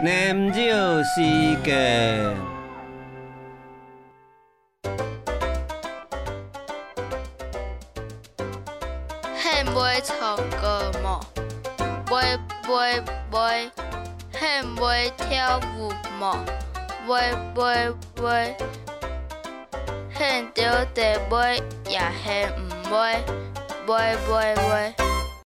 念酒时间，肯买唱歌么？买买买，肯买跳舞么？买买买，肯跳地买也肯唔买？买买买。